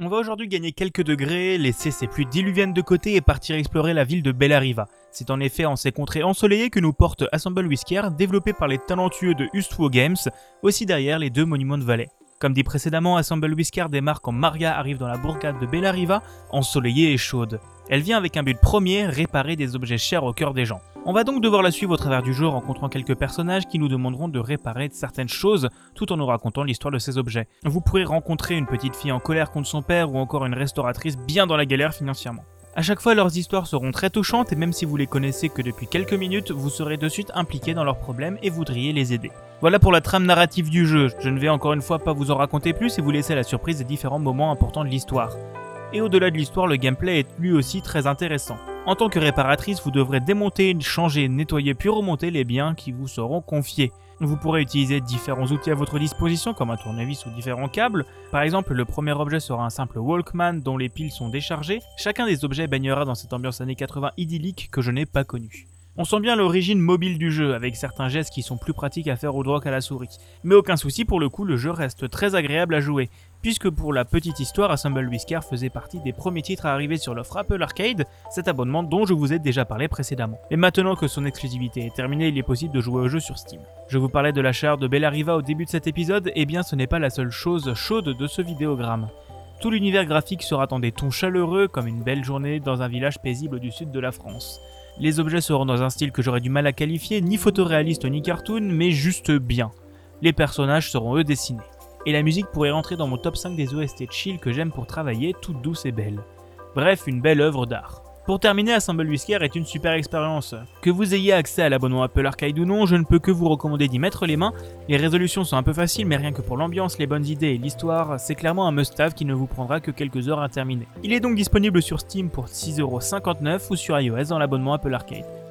On va aujourd'hui gagner quelques degrés, laisser ses pluies diluviennes de côté et partir explorer la ville de Bellariva. C'est en effet en ces contrées ensoleillées que nous porte Assemble Whisker, développé par les talentueux de Ustwo Games, aussi derrière les deux monuments de vallée. Comme dit précédemment, Assemble Whisker démarre quand Maria arrive dans la bourgade de Bellariva, ensoleillée et chaude. Elle vient avec un but premier, réparer des objets chers au cœur des gens. On va donc devoir la suivre au travers du jeu, rencontrant quelques personnages qui nous demanderont de réparer certaines choses tout en nous racontant l'histoire de ces objets. Vous pourrez rencontrer une petite fille en colère contre son père ou encore une restauratrice bien dans la galère financièrement. À chaque fois, leurs histoires seront très touchantes et même si vous les connaissez que depuis quelques minutes, vous serez de suite impliqué dans leurs problèmes et voudriez les aider. Voilà pour la trame narrative du jeu. Je ne vais encore une fois pas vous en raconter plus et vous laisser la surprise des différents moments importants de l'histoire et au-delà de l'histoire, le gameplay est lui aussi très intéressant. En tant que réparatrice, vous devrez démonter, changer, nettoyer puis remonter les biens qui vous seront confiés. Vous pourrez utiliser différents outils à votre disposition comme un tournevis ou différents câbles. Par exemple, le premier objet sera un simple Walkman dont les piles sont déchargées. Chacun des objets baignera dans cette ambiance années 80 idyllique que je n'ai pas connue. On sent bien l'origine mobile du jeu, avec certains gestes qui sont plus pratiques à faire au doigt qu'à la souris. Mais aucun souci, pour le coup, le jeu reste très agréable à jouer, puisque pour la petite histoire, Assemble Whisker faisait partie des premiers titres à arriver sur l'offre Apple Arcade, cet abonnement dont je vous ai déjà parlé précédemment. Et maintenant que son exclusivité est terminée, il est possible de jouer au jeu sur Steam. Je vous parlais de la chaleur de Bellariva au début de cet épisode, et eh bien ce n'est pas la seule chose chaude de ce vidéogramme. Tout l'univers graphique sera dans des tons chaleureux comme une belle journée dans un village paisible du sud de la France. Les objets seront dans un style que j'aurais du mal à qualifier, ni photoréaliste ni cartoon, mais juste bien. Les personnages seront eux dessinés. Et la musique pourrait rentrer dans mon top 5 des OST chill que j'aime pour travailler, toute douce et belle. Bref, une belle œuvre d'art. Pour terminer, Assemble Whisker est une super expérience. Que vous ayez accès à l'abonnement Apple Arcade ou non, je ne peux que vous recommander d'y mettre les mains. Les résolutions sont un peu faciles, mais rien que pour l'ambiance, les bonnes idées et l'histoire, c'est clairement un must-have qui ne vous prendra que quelques heures à terminer. Il est donc disponible sur Steam pour 6,59€ ou sur iOS dans l'abonnement Apple Arcade.